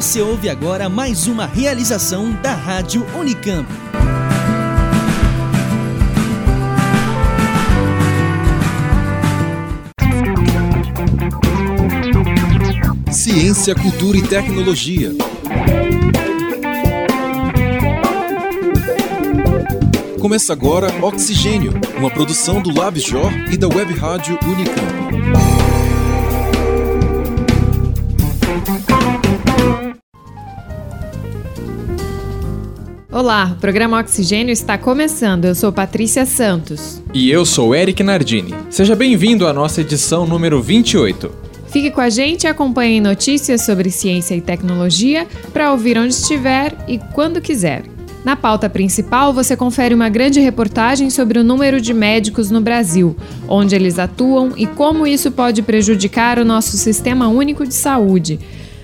Você ouve agora mais uma realização da Rádio Unicamp. Ciência, cultura e tecnologia. Começa agora Oxigênio, uma produção do LabJOR e da Web Rádio Unicamp. Olá, o programa Oxigênio está começando. Eu sou Patrícia Santos. E eu sou Eric Nardini. Seja bem-vindo à nossa edição número 28. Fique com a gente e acompanhe notícias sobre ciência e tecnologia para ouvir onde estiver e quando quiser. Na pauta principal, você confere uma grande reportagem sobre o número de médicos no Brasil, onde eles atuam e como isso pode prejudicar o nosso sistema único de saúde.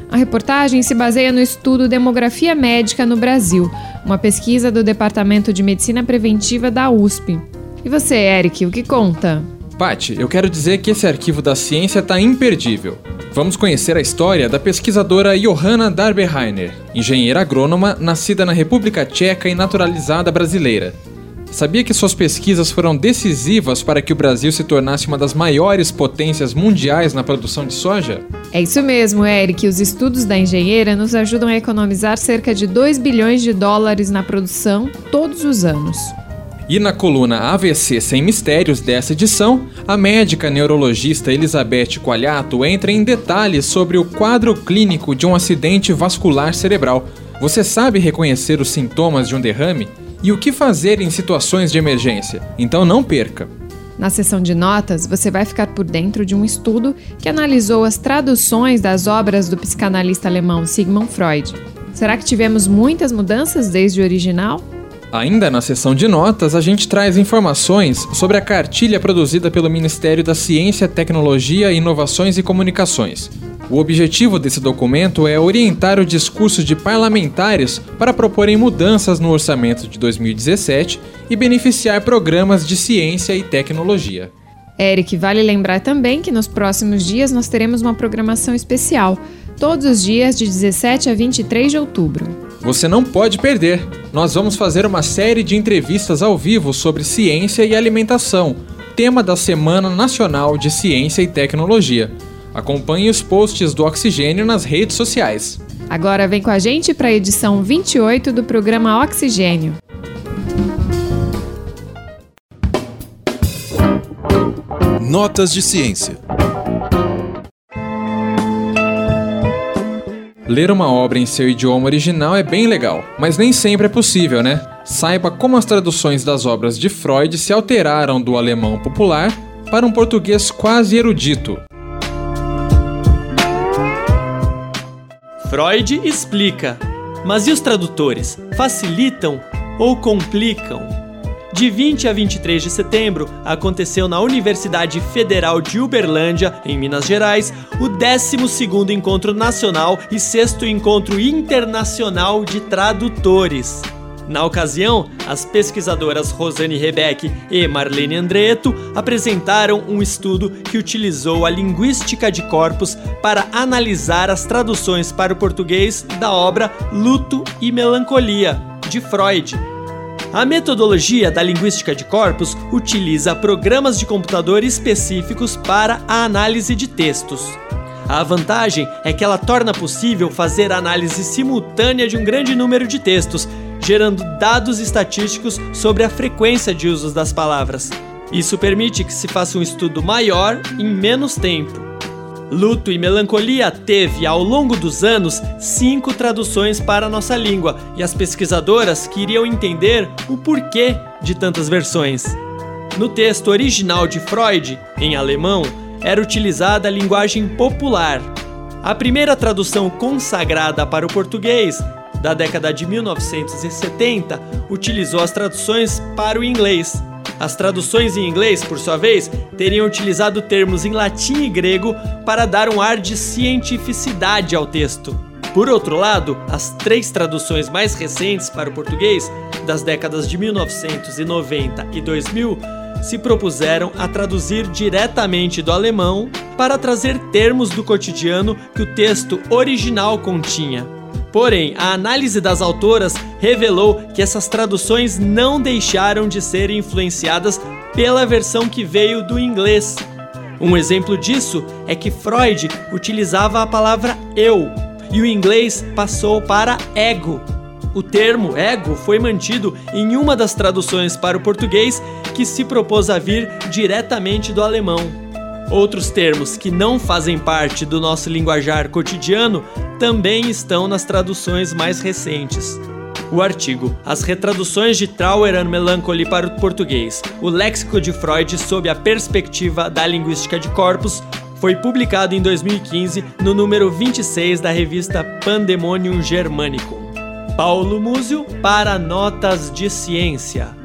A reportagem se baseia no estudo Demografia Médica no Brasil, uma pesquisa do Departamento de Medicina Preventiva da USP. E você, Eric, o que conta? Pati, eu quero dizer que esse arquivo da ciência está imperdível. Vamos conhecer a história da pesquisadora Johanna Darberheiner, engenheira agrônoma nascida na República Tcheca e naturalizada brasileira. Sabia que suas pesquisas foram decisivas para que o Brasil se tornasse uma das maiores potências mundiais na produção de soja? É isso mesmo, Eric. Os estudos da engenheira nos ajudam a economizar cerca de 2 bilhões de dólares na produção todos os anos. E na coluna AVC Sem Mistérios dessa edição, a médica neurologista Elizabeth Coalhato entra em detalhes sobre o quadro clínico de um acidente vascular cerebral. Você sabe reconhecer os sintomas de um derrame? E o que fazer em situações de emergência? Então não perca! Na seção de notas, você vai ficar por dentro de um estudo que analisou as traduções das obras do psicanalista alemão Sigmund Freud. Será que tivemos muitas mudanças desde o original? Ainda na seção de notas, a gente traz informações sobre a cartilha produzida pelo Ministério da Ciência, Tecnologia, Inovações e Comunicações. O objetivo desse documento é orientar o discurso de parlamentares para proporem mudanças no orçamento de 2017 e beneficiar programas de ciência e tecnologia. Eric, vale lembrar também que nos próximos dias nós teremos uma programação especial, todos os dias de 17 a 23 de outubro. Você não pode perder! Nós vamos fazer uma série de entrevistas ao vivo sobre ciência e alimentação, tema da Semana Nacional de Ciência e Tecnologia. Acompanhe os posts do Oxigênio nas redes sociais. Agora vem com a gente para a edição 28 do programa Oxigênio. Notas de ciência. Ler uma obra em seu idioma original é bem legal, mas nem sempre é possível, né? Saiba como as traduções das obras de Freud se alteraram do alemão popular para um português quase erudito. Freud explica, mas e os tradutores? Facilitam ou complicam? De 20 a 23 de setembro, aconteceu na Universidade Federal de Uberlândia, em Minas Gerais, o 12º Encontro Nacional e 6 Encontro Internacional de Tradutores. Na ocasião, as pesquisadoras Rosane Rebeck e Marlene Andreto apresentaram um estudo que utilizou a linguística de corpos para analisar as traduções para o português da obra Luto e Melancolia, de Freud, a metodologia da linguística de corpos utiliza programas de computador específicos para a análise de textos. A vantagem é que ela torna possível fazer análise simultânea de um grande número de textos, gerando dados estatísticos sobre a frequência de usos das palavras. Isso permite que se faça um estudo maior em menos tempo. Luto e Melancolia teve, ao longo dos anos, cinco traduções para a nossa língua e as pesquisadoras queriam entender o porquê de tantas versões. No texto original de Freud, em alemão, era utilizada a linguagem popular. A primeira tradução consagrada para o português, da década de 1970, utilizou as traduções para o inglês. As traduções em inglês, por sua vez, teriam utilizado termos em latim e grego para dar um ar de cientificidade ao texto. Por outro lado, as três traduções mais recentes para o português, das décadas de 1990 e 2000, se propuseram a traduzir diretamente do alemão para trazer termos do cotidiano que o texto original continha. Porém, a análise das autoras revelou que essas traduções não deixaram de ser influenciadas pela versão que veio do inglês. Um exemplo disso é que Freud utilizava a palavra eu e o inglês passou para ego. O termo ego foi mantido em uma das traduções para o português que se propôs a vir diretamente do alemão. Outros termos que não fazem parte do nosso linguajar cotidiano também estão nas traduções mais recentes. O artigo As retraduções de Trauer and Melancholy para o português, o léxico de Freud sob a perspectiva da linguística de corpos, foi publicado em 2015 no número 26 da revista Pandemonium Germanicum. Paulo Múzio para Notas de Ciência.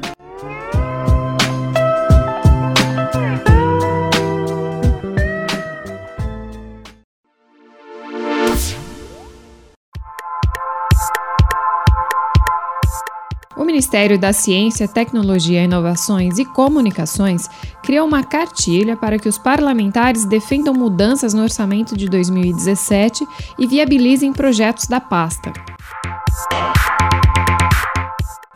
Ministério da Ciência, Tecnologia, Inovações e Comunicações criou uma cartilha para que os parlamentares defendam mudanças no orçamento de 2017 e viabilizem projetos da pasta.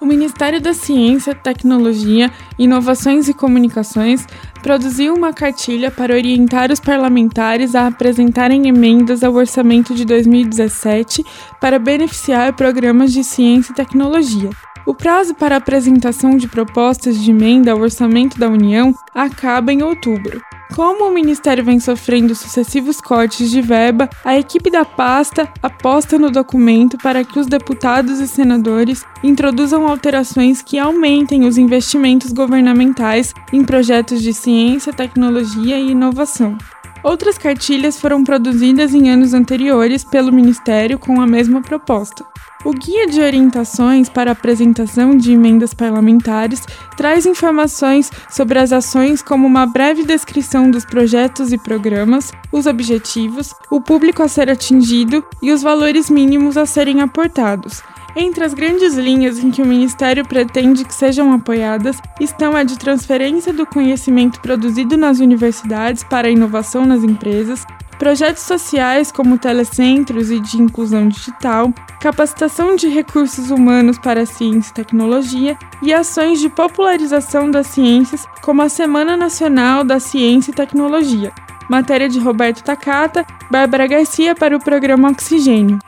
O Ministério da Ciência, Tecnologia, Inovações e Comunicações produziu uma cartilha para orientar os parlamentares a apresentarem emendas ao orçamento de 2017 para beneficiar programas de ciência e tecnologia. O prazo para apresentação de propostas de emenda ao orçamento da União acaba em outubro. Como o Ministério vem sofrendo sucessivos cortes de verba, a equipe da pasta aposta no documento para que os deputados e senadores introduzam alterações que aumentem os investimentos governamentais em projetos de ciência, tecnologia e inovação. Outras cartilhas foram produzidas em anos anteriores pelo Ministério com a mesma proposta. O Guia de Orientações para Apresentação de Emendas Parlamentares traz informações sobre as ações, como uma breve descrição dos projetos e programas, os objetivos, o público a ser atingido e os valores mínimos a serem aportados. Entre as grandes linhas em que o Ministério pretende que sejam apoiadas estão a de transferência do conhecimento produzido nas universidades para a inovação nas empresas, projetos sociais como telecentros e de inclusão digital, capacitação de recursos humanos para ciência e tecnologia e ações de popularização das ciências, como a Semana Nacional da Ciência e Tecnologia. Matéria de Roberto Takata, Bárbara Garcia para o programa Oxigênio.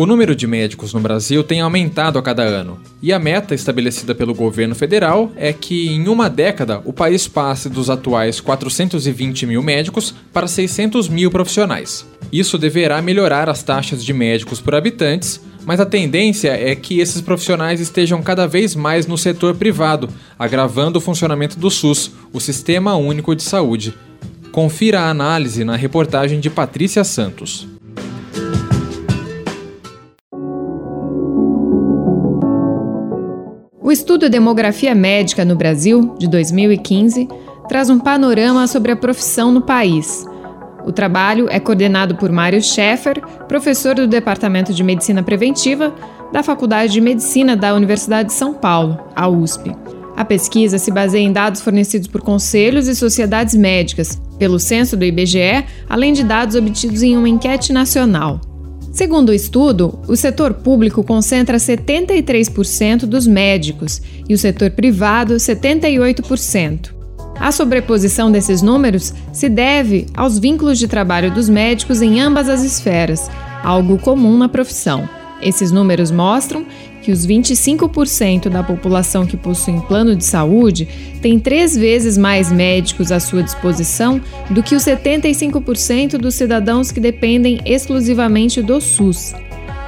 O número de médicos no Brasil tem aumentado a cada ano, e a meta estabelecida pelo governo federal é que, em uma década, o país passe dos atuais 420 mil médicos para 600 mil profissionais. Isso deverá melhorar as taxas de médicos por habitantes, mas a tendência é que esses profissionais estejam cada vez mais no setor privado, agravando o funcionamento do SUS, o Sistema Único de Saúde. Confira a análise na reportagem de Patrícia Santos. O estudo Demografia Médica no Brasil, de 2015, traz um panorama sobre a profissão no país. O trabalho é coordenado por Mário Schaeffer, professor do Departamento de Medicina Preventiva da Faculdade de Medicina da Universidade de São Paulo, a USP. A pesquisa se baseia em dados fornecidos por conselhos e sociedades médicas, pelo censo do IBGE, além de dados obtidos em uma enquete nacional. Segundo o estudo, o setor público concentra 73% dos médicos e o setor privado 78%. A sobreposição desses números se deve aos vínculos de trabalho dos médicos em ambas as esferas, algo comum na profissão. Esses números mostram que os 25% da população que possui plano de saúde tem três vezes mais médicos à sua disposição do que os 75% dos cidadãos que dependem exclusivamente do SUS.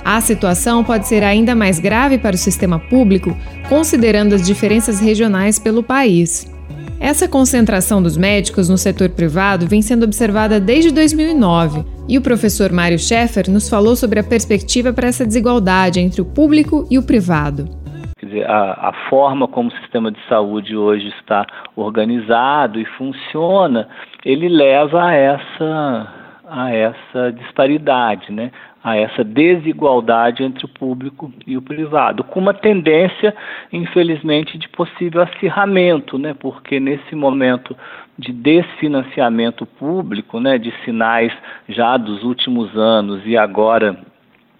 A situação pode ser ainda mais grave para o sistema público, considerando as diferenças regionais pelo país. Essa concentração dos médicos no setor privado vem sendo observada desde 2009, e o professor Mário Schaeffer nos falou sobre a perspectiva para essa desigualdade entre o público e o privado. Quer dizer, a, a forma como o sistema de saúde hoje está organizado e funciona, ele leva a essa, a essa disparidade, né? a essa desigualdade entre o público e o privado, com uma tendência, infelizmente, de possível acirramento, né? porque nesse momento de desfinanciamento público, né, de sinais já dos últimos anos e agora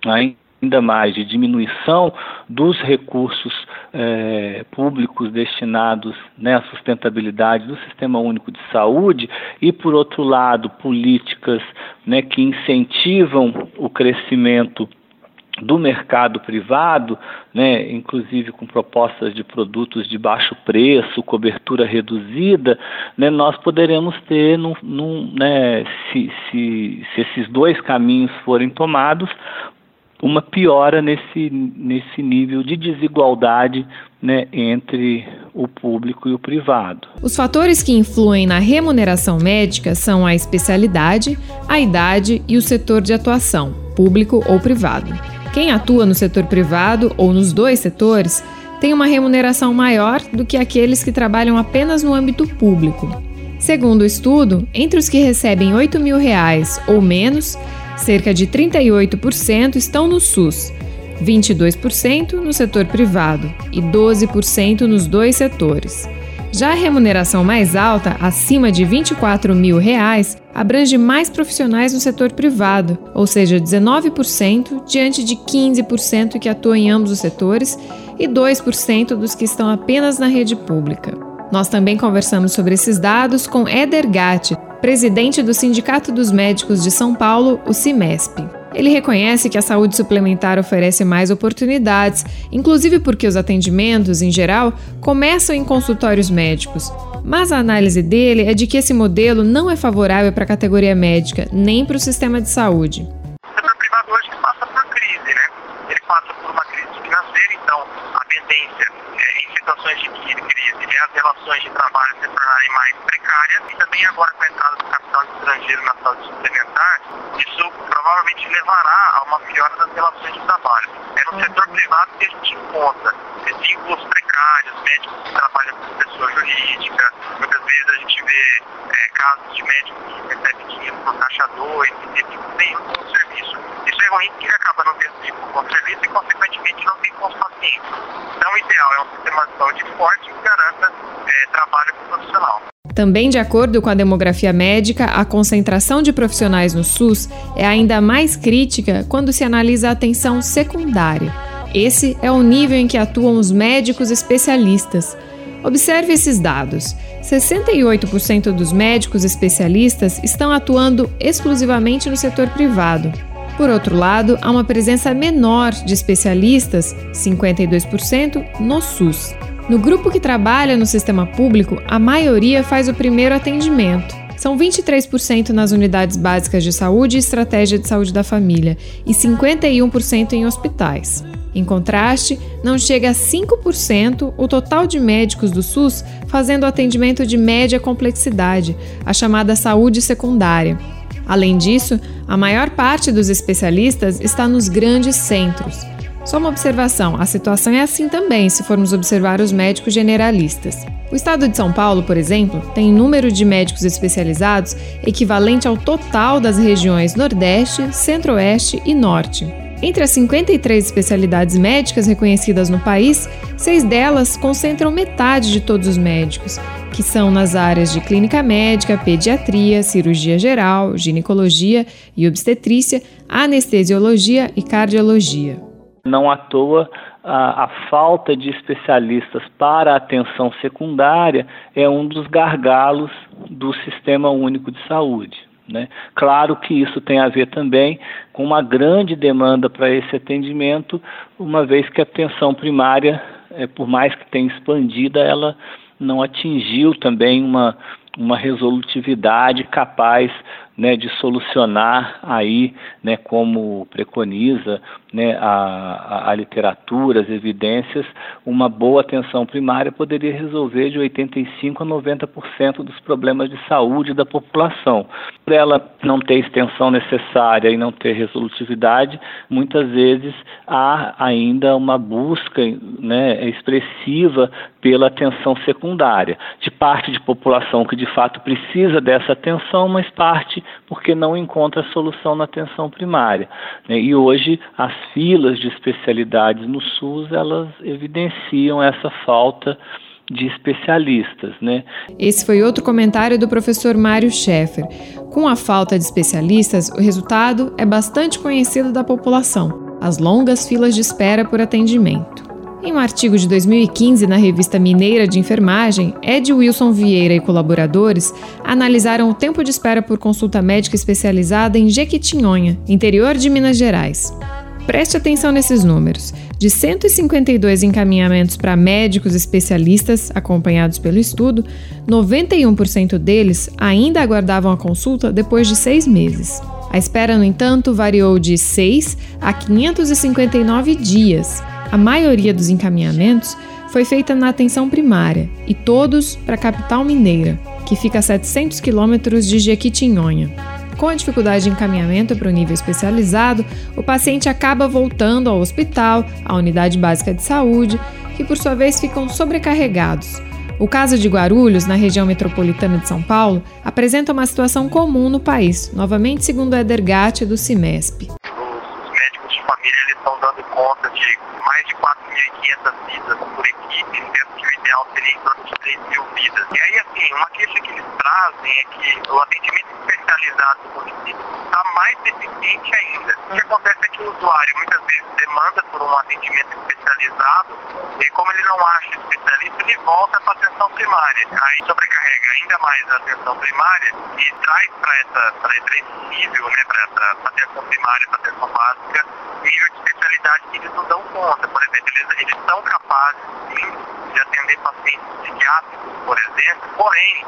ainda mais de diminuição dos recursos eh, públicos destinados né, à sustentabilidade do Sistema Único de Saúde e, por outro lado, políticas né, que incentivam o crescimento do mercado privado, né, inclusive com propostas de produtos de baixo preço, cobertura reduzida, né, nós poderemos ter, num, num, né, se, se, se esses dois caminhos forem tomados, uma piora nesse, nesse nível de desigualdade né, entre o público e o privado. Os fatores que influem na remuneração médica são a especialidade, a idade e o setor de atuação, público ou privado. Quem atua no setor privado ou nos dois setores tem uma remuneração maior do que aqueles que trabalham apenas no âmbito público. Segundo o estudo, entre os que recebem 8 mil reais ou menos, Cerca de 38% estão no SUS, 22% no setor privado e 12% nos dois setores. Já a remuneração mais alta, acima de 24 mil reais, abrange mais profissionais no setor privado, ou seja, 19% diante de 15% que atuam em ambos os setores e 2% dos que estão apenas na rede pública. Nós também conversamos sobre esses dados com Eder Gatti, presidente do Sindicato dos Médicos de São Paulo, o CIMESP. Ele reconhece que a saúde suplementar oferece mais oportunidades, inclusive porque os atendimentos, em geral, começam em consultórios médicos. Mas a análise dele é de que esse modelo não é favorável para a categoria médica, nem para o sistema de saúde. O setor privado hoje passa por crise, né? Ele passa por uma crise financeira, então a tendência situações de crise é as relações de trabalho se tornarem mais precárias e também agora com a entrada do capital estrangeiro na saúde suplementar, isso provavelmente levará a uma piora das relações de trabalho. É no setor privado que a gente encontra vínculos precários, médicos que trabalham com pessoa jurídica, muitas vezes a gente vê é, casos de médicos que recebem dinheiro por caixa 2 e tem nenhum o serviço. Ruim porque acaba não tendo vínculo com serviço e, consequentemente, não tem com os pacientes. Então, o ideal é um sistema de saúde forte que garanta é, trabalho profissional. Também de acordo com a demografia médica, a concentração de profissionais no SUS é ainda mais crítica quando se analisa a atenção secundária. Esse é o nível em que atuam os médicos especialistas. Observe esses dados: 68% dos médicos especialistas estão atuando exclusivamente no setor privado. Por outro lado, há uma presença menor de especialistas, 52%, no SUS. No grupo que trabalha no sistema público, a maioria faz o primeiro atendimento. São 23% nas unidades básicas de saúde e estratégia de saúde da família e 51% em hospitais. Em contraste, não chega a 5% o total de médicos do SUS fazendo atendimento de média complexidade, a chamada saúde secundária. Além disso, a maior parte dos especialistas está nos grandes centros. Só uma observação: a situação é assim também se formos observar os médicos generalistas. O estado de São Paulo, por exemplo, tem número de médicos especializados equivalente ao total das regiões Nordeste, Centro-Oeste e Norte. Entre as 53 especialidades médicas reconhecidas no país, seis delas concentram metade de todos os médicos, que são nas áreas de clínica médica, pediatria, cirurgia geral, ginecologia e obstetrícia, anestesiologia e cardiologia. Não à toa, a, a, falta de especialistas para a atenção secundária é um dos gargalos do Sistema Único de Saúde. Né? Claro que isso tem a ver também com uma grande demanda para esse atendimento, uma vez que a atenção primária, é, por mais que tenha expandida, ela não atingiu também uma, uma resolutividade capaz né, de solucionar aí, né, como preconiza né, a, a, literatura, as evidências, uma boa atenção primária poderia resolver de 85% a 90% dos problemas de saúde da população. Por ela não ter extensão necessária e não ter resolutividade, muitas vezes há ainda uma busca né, expressiva pela atenção secundária, de parte de população que de fato precisa dessa atenção, mas parte porque não encontra solução na atenção primária. Né? E hoje as filas de especialidades no SUS elas evidenciam essa falta de especialistas, né? Esse foi outro comentário do professor Mário Schaeffer. Com a falta de especialistas, o resultado é bastante conhecido da população: as longas filas de espera por atendimento. Em um artigo de 2015 na revista Mineira de Enfermagem, Ed Wilson Vieira e colaboradores analisaram o tempo de espera por consulta médica especializada em Jequitinhonha, interior de Minas Gerais. Preste atenção nesses números. De 152 encaminhamentos para médicos especialistas acompanhados pelo estudo, 91% deles ainda aguardavam a consulta depois de seis meses. A espera, no entanto, variou de 6 a 559 dias. A maioria dos encaminhamentos foi feita na atenção primária e todos para a capital mineira, que fica a 700 quilômetros de Jequitinhonha. Com a dificuldade de encaminhamento para o nível especializado, o paciente acaba voltando ao hospital, à unidade básica de saúde, que por sua vez ficam sobrecarregados. O caso de Guarulhos, na região metropolitana de São Paulo, apresenta uma situação comum no país, novamente segundo Eder Gatti do CIMESP. Estão dando conta de mais de 4.500 vidas por equipe, sendo que o ideal seria em torno de 3 mil vidas. E aí, assim, uma queixa que eles trazem é que o atendimento especializado do município está mais deficiente ainda. O que acontece é que o usuário muitas vezes demanda por um atendimento especializado e como ele não acha especialista, ele volta para a atenção primária. Aí sobrecarrega ainda mais a atenção primária e traz para esse nível, né, para essa atenção primária, para a atenção básica, nível de especialidade que eles não dão conta. Por exemplo, eles, eles são capazes, sim, de atender pacientes psiquiátricos, por exemplo, porém,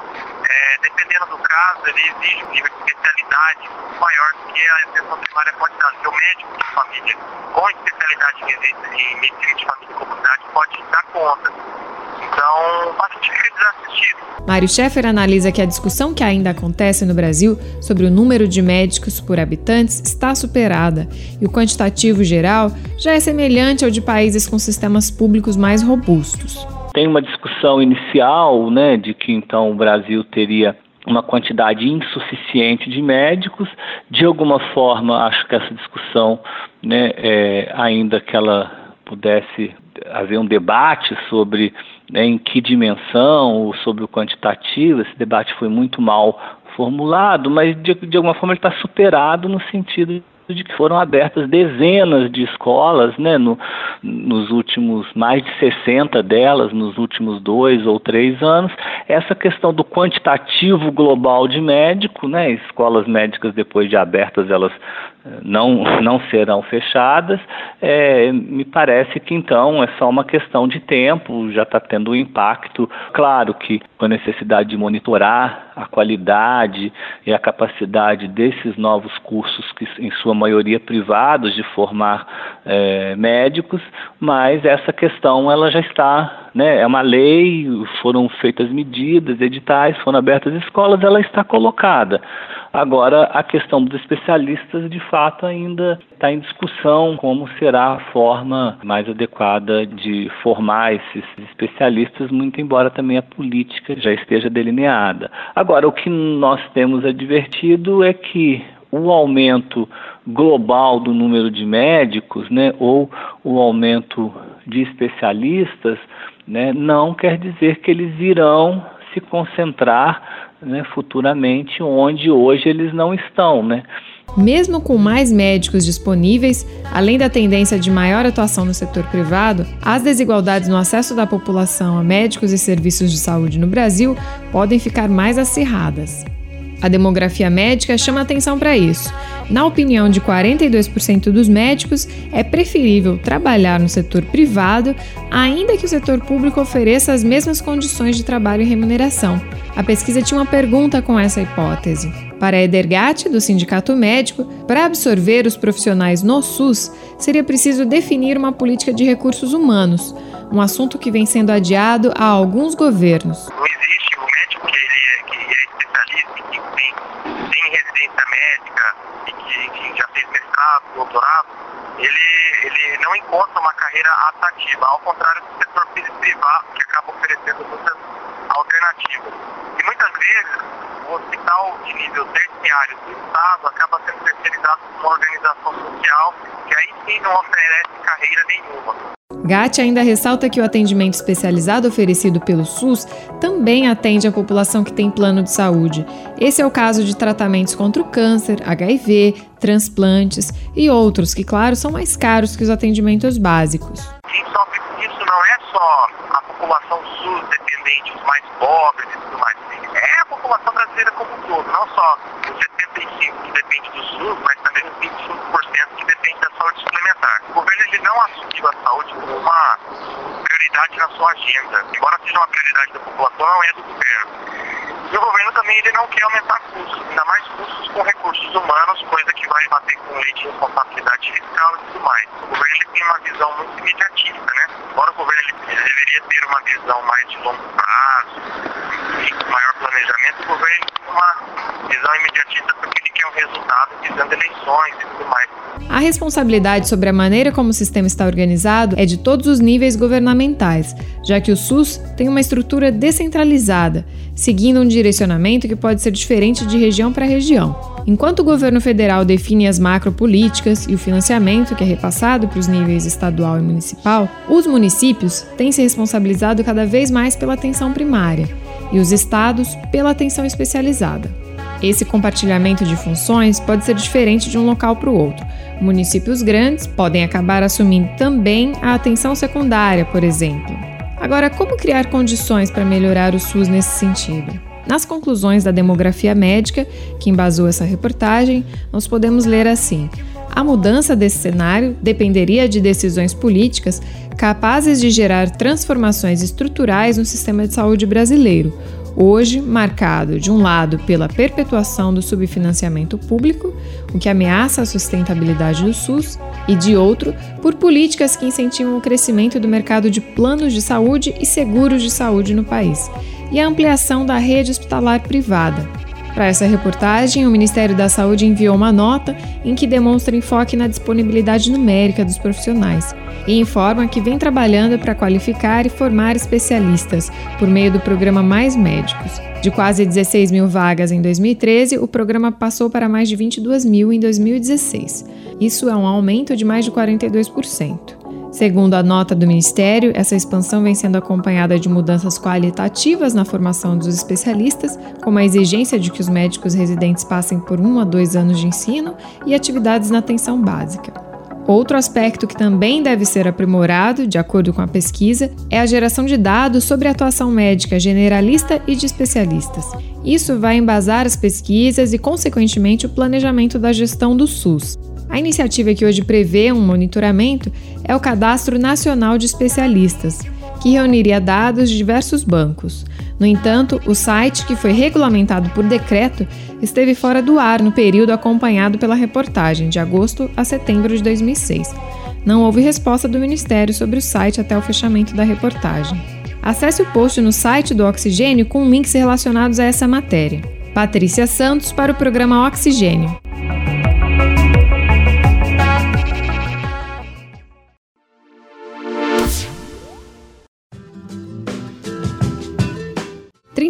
é, dependendo do caso, ele exige um nível de especialidade maior do que a atenção primária pode dar. O médico de família com especialidade em medicina de família e comunidade pode dar conta. Então, fica desassistido. Mário Schaeffer analisa que a discussão que ainda acontece no Brasil sobre o número de médicos por habitantes está superada e o quantitativo geral já é semelhante ao de países com sistemas públicos mais robustos. Tem uma discussão inicial, né, de que então o Brasil teria uma quantidade insuficiente de médicos. De alguma forma, acho que essa discussão, né, é, ainda que ela pudesse haver um debate sobre né, em que dimensão ou sobre o quantitativo, esse debate foi muito mal formulado, mas de, de alguma forma ele está superado no sentido de que foram abertas dezenas de escolas, né, no, nos últimos, mais de 60 delas, nos últimos dois ou três anos. Essa questão do quantitativo global de médico, né, escolas médicas depois de abertas, elas eh, não, não serão fechadas, é, me parece que então é só uma questão de tempo, já está tendo um impacto. Claro que com a necessidade de monitorar a qualidade e a capacidade desses novos cursos, que em sua maioria privados, de formar é, médicos, mas essa questão ela já está, né, é uma lei, foram feitas medidas, editais, foram abertas escolas, ela está colocada. Agora, a questão dos especialistas, de fato, ainda está em discussão como será a forma mais adequada de formar esses especialistas, muito embora também a política já esteja delineada. Agora, o que nós temos advertido é que o aumento global do número de médicos, né, ou o aumento de especialistas, né, não quer dizer que eles irão se concentrar né, futuramente onde hoje eles não estão, né? Mesmo com mais médicos disponíveis, além da tendência de maior atuação no setor privado, as desigualdades no acesso da população a médicos e serviços de saúde no Brasil podem ficar mais acirradas. A demografia médica chama atenção para isso. Na opinião de 42% dos médicos, é preferível trabalhar no setor privado, ainda que o setor público ofereça as mesmas condições de trabalho e remuneração. A pesquisa tinha uma pergunta com essa hipótese. Para Edergatti, do Sindicato Médico, para absorver os profissionais no SUS, seria preciso definir uma política de recursos humanos, um assunto que vem sendo adiado há alguns governos. Não existe médico que, ele é, que é especialista, que tem, residência médica e que, já fez mestrado, doutorado, ele, ele não encontra uma carreira atrativa, ao contrário do setor privado, que acaba oferecendo muitas alternativas. E muitas vezes o hospital de nível terciário do Estado acaba sendo terceirizado por uma organização social que aí sim não oferece carreira nenhuma. Gatti ainda ressalta que o atendimento especializado oferecido pelo SUS também atende a população que tem plano de saúde. Esse é o caso de tratamentos contra o câncer, HIV, transplantes e outros que, claro, são mais caros que os atendimentos básicos. Quem sofre com isso não é só a população SUS dependente, os mais pobres e tudo mais. É a população brasileira como um todo, não só os 75% que depende do SUS, mas também os 25% que depende da saúde suplementar. O governo ele não assumiu a saúde como uma prioridade na sua agenda. Embora seja uma prioridade da população, não é do governo. E o governo também ele não quer aumentar custos, ainda mais custos com recursos humanos, coisa que vai bater com lei de responsabilidade fiscal e tudo mais. O governo ele tem uma visão muito imediatista, né? Embora o governo ele, ele deveria ter uma visão mais de longo prazo maior planejamento, o governo tem uma visão imediatista porque ele quer um resultado visando eleições e tudo mais. A responsabilidade sobre a maneira como o sistema está organizado é de todos os níveis governamentais, já que o SUS tem uma estrutura descentralizada, seguindo um direcionamento que pode ser diferente de região para região. Enquanto o governo federal define as macropolíticas e o financiamento que é repassado para os níveis estadual e municipal, os municípios têm se responsabilizado cada vez mais pela atenção primária e os estados pela atenção especializada. Esse compartilhamento de funções pode ser diferente de um local para o outro. Municípios grandes podem acabar assumindo também a atenção secundária, por exemplo. Agora, como criar condições para melhorar o SUS nesse sentido? Nas conclusões da demografia médica, que embasou essa reportagem, nós podemos ler assim: a mudança desse cenário dependeria de decisões políticas capazes de gerar transformações estruturais no sistema de saúde brasileiro, hoje marcado, de um lado, pela perpetuação do subfinanciamento público, o que ameaça a sustentabilidade do SUS, e de outro, por políticas que incentivam o crescimento do mercado de planos de saúde e seguros de saúde no país, e a ampliação da rede hospitalar privada. Para essa reportagem, o Ministério da Saúde enviou uma nota em que demonstra enfoque na disponibilidade numérica dos profissionais e informa que vem trabalhando para qualificar e formar especialistas por meio do programa Mais Médicos. De quase 16 mil vagas em 2013, o programa passou para mais de 22 mil em 2016. Isso é um aumento de mais de 42%. Segundo a nota do Ministério, essa expansão vem sendo acompanhada de mudanças qualitativas na formação dos especialistas, como a exigência de que os médicos residentes passem por um a dois anos de ensino e atividades na atenção básica. Outro aspecto que também deve ser aprimorado, de acordo com a pesquisa, é a geração de dados sobre a atuação médica generalista e de especialistas. Isso vai embasar as pesquisas e, consequentemente, o planejamento da gestão do SUS. A iniciativa que hoje prevê um monitoramento é o Cadastro Nacional de Especialistas, que reuniria dados de diversos bancos. No entanto, o site, que foi regulamentado por decreto, esteve fora do ar no período acompanhado pela reportagem, de agosto a setembro de 2006. Não houve resposta do Ministério sobre o site até o fechamento da reportagem. Acesse o post no site do Oxigênio com links relacionados a essa matéria. Patrícia Santos para o programa Oxigênio.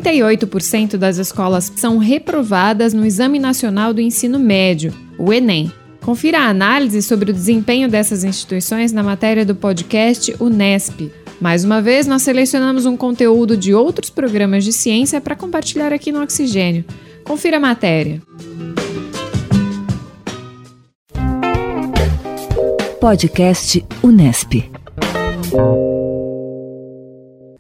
38% das escolas são reprovadas no Exame Nacional do Ensino Médio, o Enem. Confira a análise sobre o desempenho dessas instituições na matéria do podcast Unesp. Mais uma vez, nós selecionamos um conteúdo de outros programas de ciência para compartilhar aqui no Oxigênio. Confira a matéria. Podcast Unesp.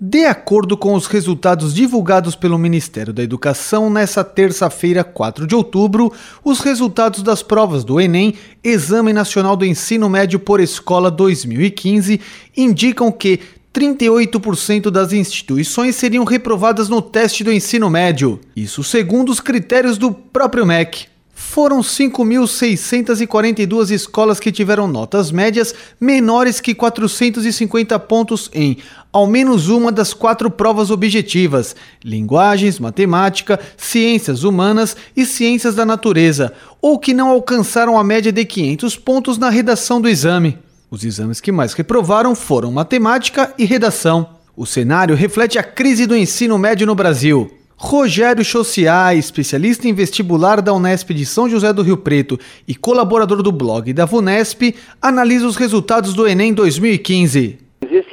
De acordo com os resultados divulgados pelo Ministério da Educação nesta terça-feira, 4 de outubro, os resultados das provas do Enem, Exame Nacional do Ensino Médio por Escola 2015, indicam que 38% das instituições seriam reprovadas no teste do ensino médio. Isso segundo os critérios do próprio MEC. Foram 5.642 escolas que tiveram notas médias menores que 450 pontos em ao menos uma das quatro provas objetivas: linguagens, matemática, ciências humanas e ciências da natureza, ou que não alcançaram a média de 500 pontos na redação do exame. Os exames que mais reprovaram foram matemática e redação. O cenário reflete a crise do ensino médio no Brasil. Rogério Chociai, especialista em vestibular da Unesp de São José do Rio Preto e colaborador do blog da VUNESP, analisa os resultados do Enem 2015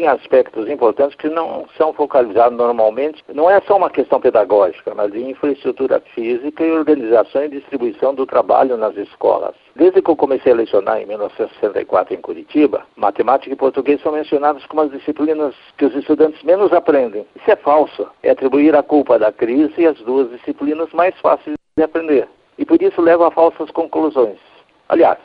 existem aspectos importantes que não são focalizados normalmente. Não é só uma questão pedagógica, mas de infraestrutura física e organização e distribuição do trabalho nas escolas. Desde que eu comecei a lecionar em 1964 em Curitiba, matemática e português são mencionados como as disciplinas que os estudantes menos aprendem. Isso é falso. É atribuir a culpa da crise às duas disciplinas mais fáceis de aprender. E por isso leva a falsas conclusões. Aliás,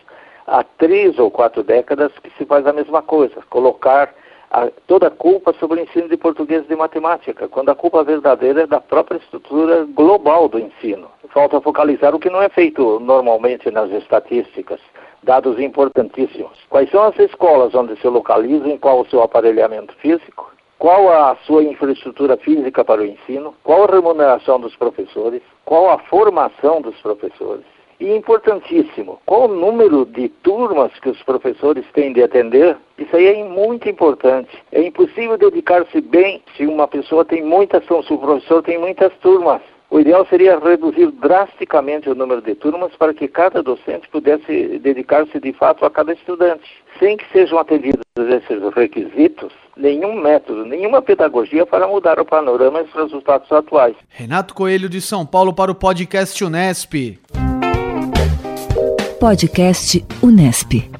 há três ou quatro décadas que se faz a mesma coisa, colocar a, toda a culpa sobre o ensino de português e de matemática, quando a culpa verdadeira é da própria estrutura global do ensino. Falta focalizar o que não é feito normalmente nas estatísticas, dados importantíssimos. Quais são as escolas onde se localizam, qual o seu aparelhamento físico, qual a sua infraestrutura física para o ensino, qual a remuneração dos professores, qual a formação dos professores. E importantíssimo, qual o número de turmas que os professores têm de atender? Isso aí é muito importante. É impossível dedicar-se bem se uma pessoa tem muitas, se o professor tem muitas turmas. O ideal seria reduzir drasticamente o número de turmas para que cada docente pudesse dedicar-se de fato a cada estudante. Sem que sejam atendidos esses requisitos, nenhum método, nenhuma pedagogia para mudar o panorama e os resultados atuais. Renato Coelho de São Paulo para o podcast Unesp. Podcast Unesp.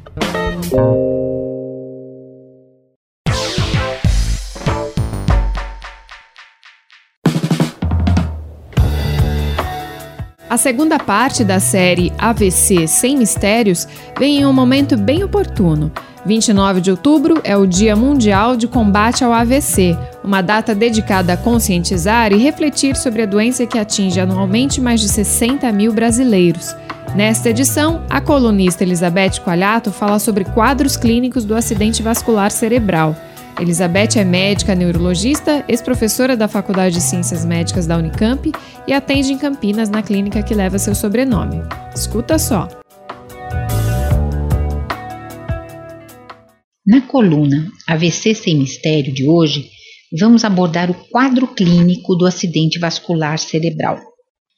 A segunda parte da série AVC Sem Mistérios vem em um momento bem oportuno. 29 de outubro é o Dia Mundial de Combate ao AVC, uma data dedicada a conscientizar e refletir sobre a doença que atinge anualmente mais de 60 mil brasileiros. Nesta edição, a colunista Elizabeth Coalhato fala sobre quadros clínicos do acidente vascular cerebral. Elizabeth é médica neurologista, ex-professora da Faculdade de Ciências Médicas da Unicamp e atende em Campinas na clínica que leva seu sobrenome. Escuta só. Na coluna AVC Sem Mistério de hoje, vamos abordar o quadro clínico do acidente vascular cerebral.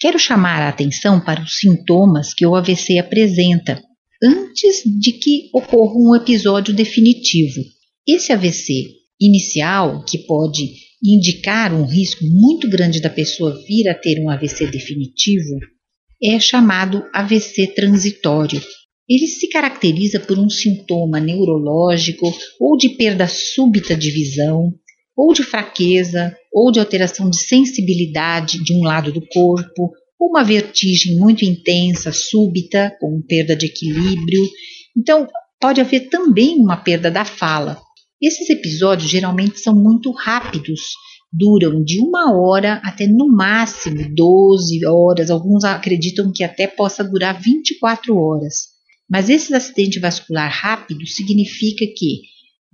Quero chamar a atenção para os sintomas que o AVC apresenta antes de que ocorra um episódio definitivo. Esse AVC inicial, que pode indicar um risco muito grande da pessoa vir a ter um AVC definitivo, é chamado AVC transitório. Ele se caracteriza por um sintoma neurológico ou de perda súbita de visão, ou de fraqueza, ou de alteração de sensibilidade de um lado do corpo, uma vertigem muito intensa, súbita, com perda de equilíbrio. Então, pode haver também uma perda da fala. Esses episódios geralmente são muito rápidos, duram de uma hora até no máximo 12 horas, alguns acreditam que até possa durar 24 horas. Mas esse acidente vascular rápido significa que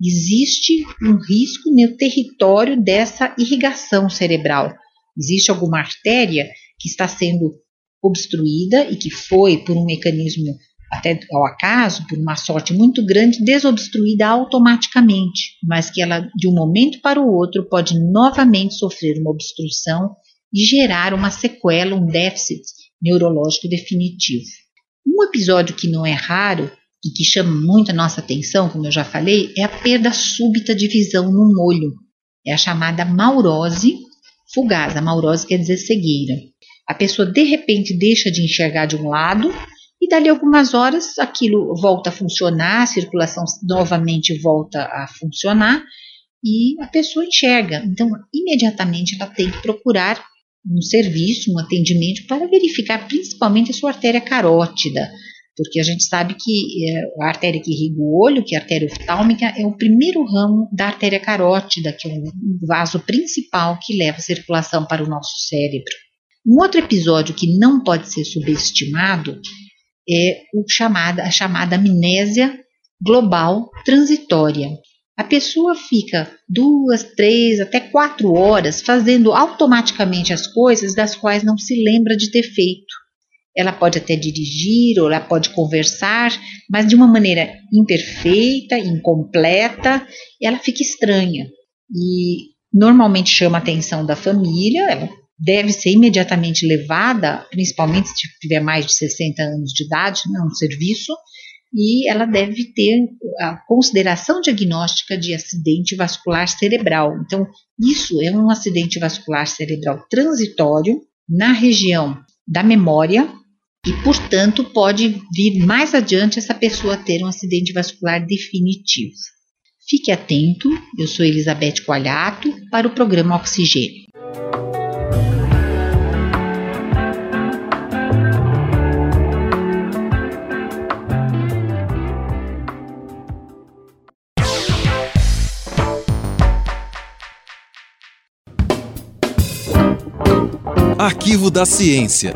existe um risco no território dessa irrigação cerebral. Existe alguma artéria que está sendo obstruída e que foi, por um mecanismo até ao acaso, por uma sorte muito grande, desobstruída automaticamente, mas que ela, de um momento para o outro, pode novamente sofrer uma obstrução e gerar uma sequela, um déficit neurológico definitivo. Um episódio que não é raro e que chama muito a nossa atenção, como eu já falei, é a perda súbita de visão num olho. É a chamada maurose fugaz. A maurose quer dizer cegueira. A pessoa de repente deixa de enxergar de um lado e dali algumas horas aquilo volta a funcionar, a circulação novamente volta a funcionar e a pessoa enxerga. Então, imediatamente ela tem que procurar um serviço, um atendimento para verificar principalmente a sua artéria carótida, porque a gente sabe que é, a artéria que irriga o olho, que é a artéria oftálmica, é o primeiro ramo da artéria carótida, que é o vaso principal que leva a circulação para o nosso cérebro. Um outro episódio que não pode ser subestimado é o chamada, a chamada amnésia global transitória. A pessoa fica duas, três, até quatro horas fazendo automaticamente as coisas das quais não se lembra de ter feito. Ela pode até dirigir ou ela pode conversar, mas de uma maneira imperfeita, incompleta, ela fica estranha. E Normalmente chama a atenção da família, ela deve ser imediatamente levada, principalmente se tiver mais de 60 anos de idade, né, um serviço, e ela deve ter a consideração diagnóstica de acidente vascular cerebral. Então, isso é um acidente vascular cerebral transitório na região da memória e, portanto, pode vir mais adiante essa pessoa ter um acidente vascular definitivo. Fique atento, eu sou Elizabeth Coalhato para o programa Oxigênio. Arquivo da Ciência.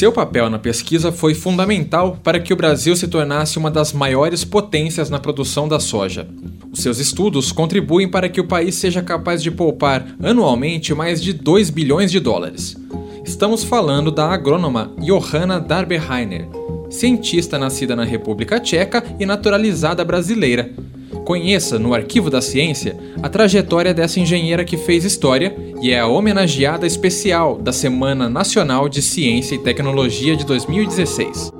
Seu papel na pesquisa foi fundamental para que o Brasil se tornasse uma das maiores potências na produção da soja. Os seus estudos contribuem para que o país seja capaz de poupar anualmente mais de 2 bilhões de dólares. Estamos falando da agrônoma Johanna Darberheiner, cientista nascida na República Tcheca e naturalizada brasileira Conheça no Arquivo da Ciência a trajetória dessa engenheira que fez história e é a homenageada especial da Semana Nacional de Ciência e Tecnologia de 2016.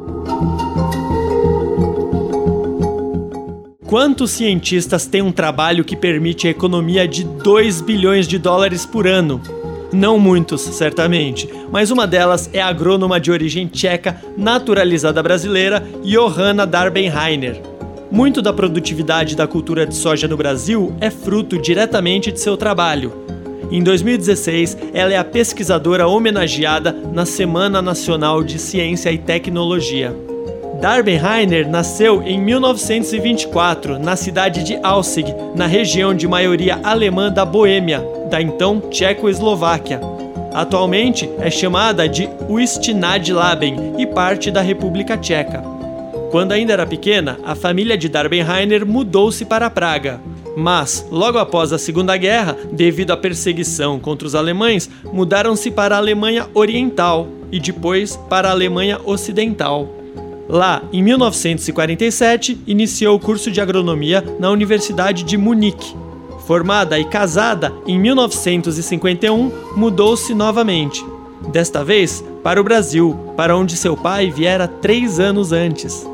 Quantos cientistas têm um trabalho que permite a economia de 2 bilhões de dólares por ano? Não muitos, certamente, mas uma delas é a agrônoma de origem tcheca, naturalizada brasileira, Johanna Darbenheiner. Muito da produtividade da cultura de soja no Brasil é fruto diretamente de seu trabalho. Em 2016, ela é a pesquisadora homenageada na Semana Nacional de Ciência e Tecnologia. Darbenheiner nasceu em 1924 na cidade de Aussig, na região de maioria alemã da Boêmia, da então Tchecoslováquia. Atualmente é chamada de Ustnadlaben e parte da República Tcheca. Quando ainda era pequena, a família de Darbenheiner mudou-se para Praga. Mas, logo após a Segunda Guerra, devido à perseguição contra os alemães, mudaram-se para a Alemanha Oriental e depois para a Alemanha Ocidental. Lá, em 1947, iniciou o curso de agronomia na Universidade de Munique. Formada e casada, em 1951 mudou-se novamente. Desta vez para o Brasil, para onde seu pai viera três anos antes.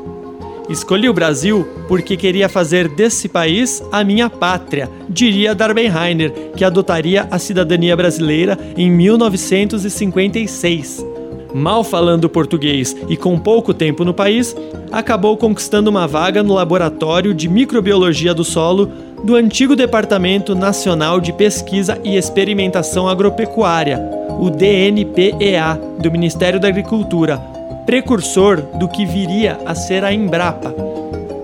Escolhi o Brasil porque queria fazer desse país a minha pátria, diria Darbenheiner, que adotaria a cidadania brasileira em 1956. Mal falando português e com pouco tempo no país, acabou conquistando uma vaga no Laboratório de Microbiologia do Solo do antigo Departamento Nacional de Pesquisa e Experimentação Agropecuária, o DNPEA, do Ministério da Agricultura, precursor do que viria a ser a Embrapa.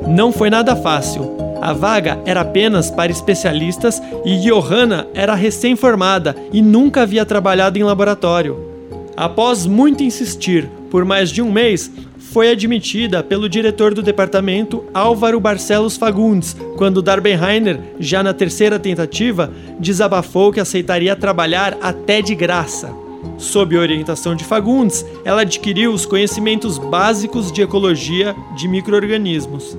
Não foi nada fácil. A vaga era apenas para especialistas e Johanna era recém-formada e nunca havia trabalhado em laboratório. Após muito insistir, por mais de um mês, foi admitida pelo diretor do departamento Álvaro Barcelos Fagundes, quando Darbenheiner, já na terceira tentativa, desabafou que aceitaria trabalhar até de graça. Sob orientação de Fagundes, ela adquiriu os conhecimentos básicos de ecologia de microorganismos.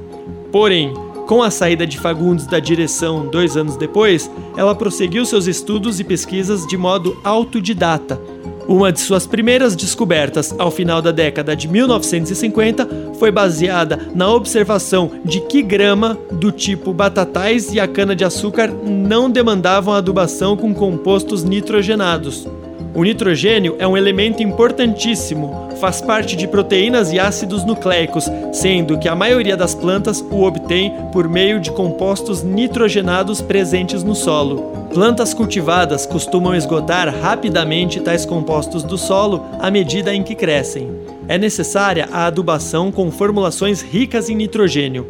Porém, com a saída de Fagundes da direção dois anos depois, ela prosseguiu seus estudos e pesquisas de modo autodidata. Uma de suas primeiras descobertas ao final da década de 1950 foi baseada na observação de que grama do tipo batatais e a cana-de-açúcar não demandavam adubação com compostos nitrogenados. O nitrogênio é um elemento importantíssimo, faz parte de proteínas e ácidos nucleicos, sendo que a maioria das plantas o obtém por meio de compostos nitrogenados presentes no solo. Plantas cultivadas costumam esgotar rapidamente tais compostos do solo à medida em que crescem. É necessária a adubação com formulações ricas em nitrogênio.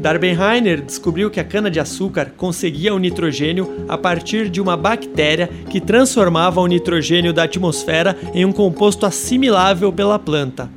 Darbenheiner descobriu que a cana-de-açúcar conseguia o nitrogênio a partir de uma bactéria que transformava o nitrogênio da atmosfera em um composto assimilável pela planta.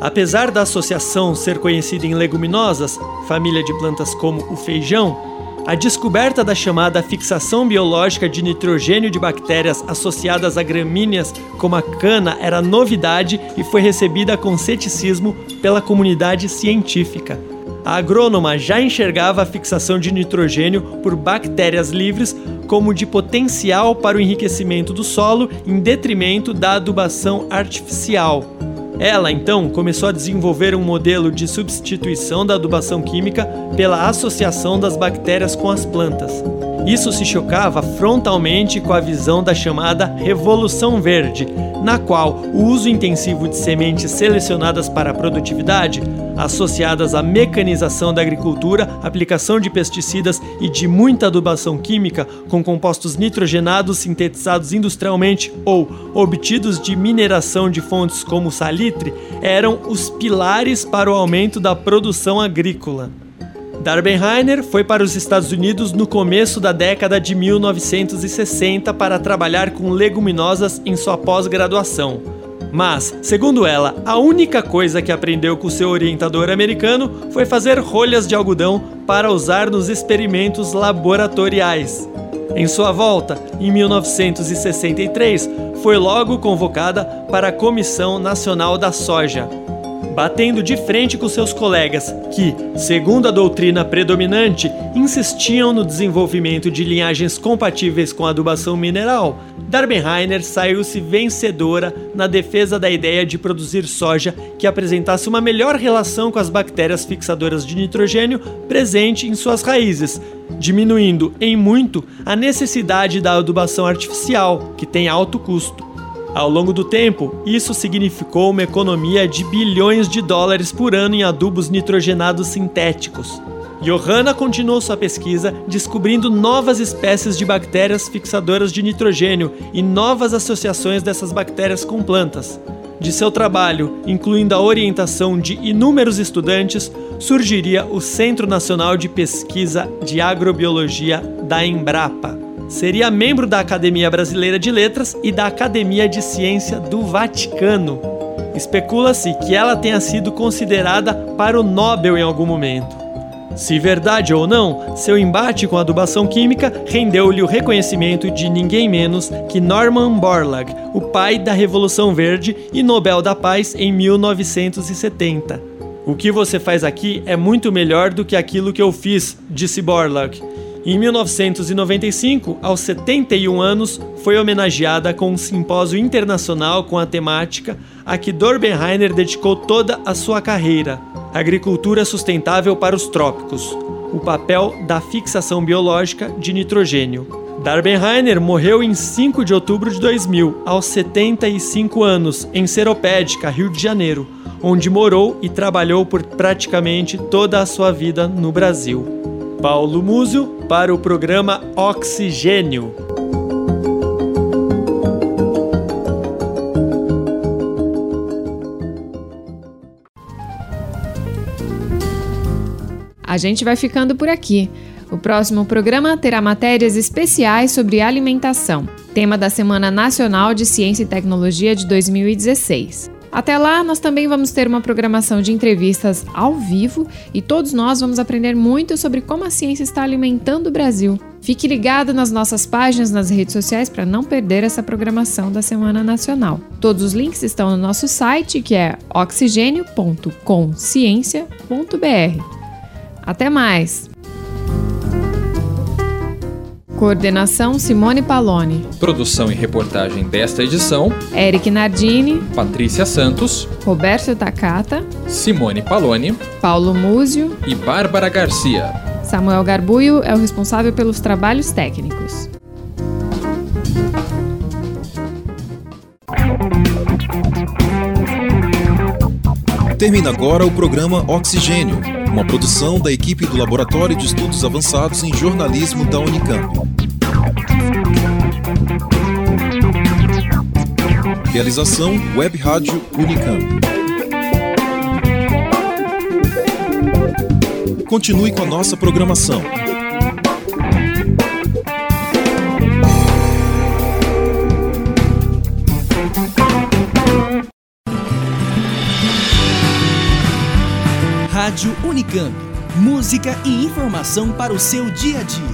Apesar da associação ser conhecida em leguminosas, família de plantas como o feijão, a descoberta da chamada fixação biológica de nitrogênio de bactérias associadas a gramíneas como a cana era novidade e foi recebida com ceticismo pela comunidade científica. A agrônoma já enxergava a fixação de nitrogênio por bactérias livres como de potencial para o enriquecimento do solo em detrimento da adubação artificial. Ela, então, começou a desenvolver um modelo de substituição da adubação química pela associação das bactérias com as plantas. Isso se chocava frontalmente com a visão da chamada Revolução Verde, na qual o uso intensivo de sementes selecionadas para a produtividade, associadas à mecanização da agricultura, aplicação de pesticidas e de muita adubação química com compostos nitrogenados sintetizados industrialmente ou obtidos de mineração de fontes como salitre, eram os pilares para o aumento da produção agrícola. Darbenheiner foi para os Estados Unidos no começo da década de 1960 para trabalhar com leguminosas em sua pós-graduação. Mas, segundo ela, a única coisa que aprendeu com seu orientador americano foi fazer rolhas de algodão para usar nos experimentos laboratoriais. Em sua volta, em 1963, foi logo convocada para a Comissão Nacional da Soja, batendo de frente com seus colegas, que, segundo a doutrina predominante, insistiam no desenvolvimento de linhagens compatíveis com a adubação mineral, Darbenheiner saiu-se vencedora na defesa da ideia de produzir soja que apresentasse uma melhor relação com as bactérias fixadoras de nitrogênio presente em suas raízes, diminuindo em muito a necessidade da adubação artificial, que tem alto custo. Ao longo do tempo, isso significou uma economia de bilhões de dólares por ano em adubos nitrogenados sintéticos. Johanna continuou sua pesquisa descobrindo novas espécies de bactérias fixadoras de nitrogênio e novas associações dessas bactérias com plantas. De seu trabalho, incluindo a orientação de inúmeros estudantes, surgiria o Centro Nacional de Pesquisa de Agrobiologia da Embrapa. Seria membro da Academia Brasileira de Letras e da Academia de Ciência do Vaticano. Especula-se que ela tenha sido considerada para o Nobel em algum momento. Se verdade ou não, seu embate com a adubação química rendeu-lhe o reconhecimento de ninguém menos que Norman Borlaug, o pai da Revolução Verde e Nobel da Paz em 1970. O que você faz aqui é muito melhor do que aquilo que eu fiz, disse Borlaug. Em 1995, aos 71 anos, foi homenageada com um simpósio internacional com a temática a que Dorbenheiner dedicou toda a sua carreira: Agricultura Sustentável para os Trópicos o papel da fixação biológica de nitrogênio. Darbenheiner morreu em 5 de outubro de 2000, aos 75 anos, em Seropédica, Rio de Janeiro, onde morou e trabalhou por praticamente toda a sua vida no Brasil. Paulo Múzio para o programa Oxigênio. A gente vai ficando por aqui. O próximo programa terá matérias especiais sobre alimentação, tema da Semana Nacional de Ciência e Tecnologia de 2016. Até lá, nós também vamos ter uma programação de entrevistas ao vivo e todos nós vamos aprender muito sobre como a ciência está alimentando o Brasil. Fique ligado nas nossas páginas nas redes sociais para não perder essa programação da Semana Nacional. Todos os links estão no nosso site, que é oxigênio.consciência.br. Até mais! Coordenação Simone Paloni. Produção e reportagem desta edição: Eric Nardini, Patrícia Santos, Roberto Takata, Simone Paloni, Paulo Múzio e Bárbara Garcia. Samuel Garbuio é o responsável pelos trabalhos técnicos. Termina agora o programa Oxigênio, uma produção da equipe do Laboratório de Estudos Avançados em Jornalismo da Unicamp. Realização Web Rádio Unicamp. Continue com a nossa programação. Rádio Unicamp. Música e informação para o seu dia a dia.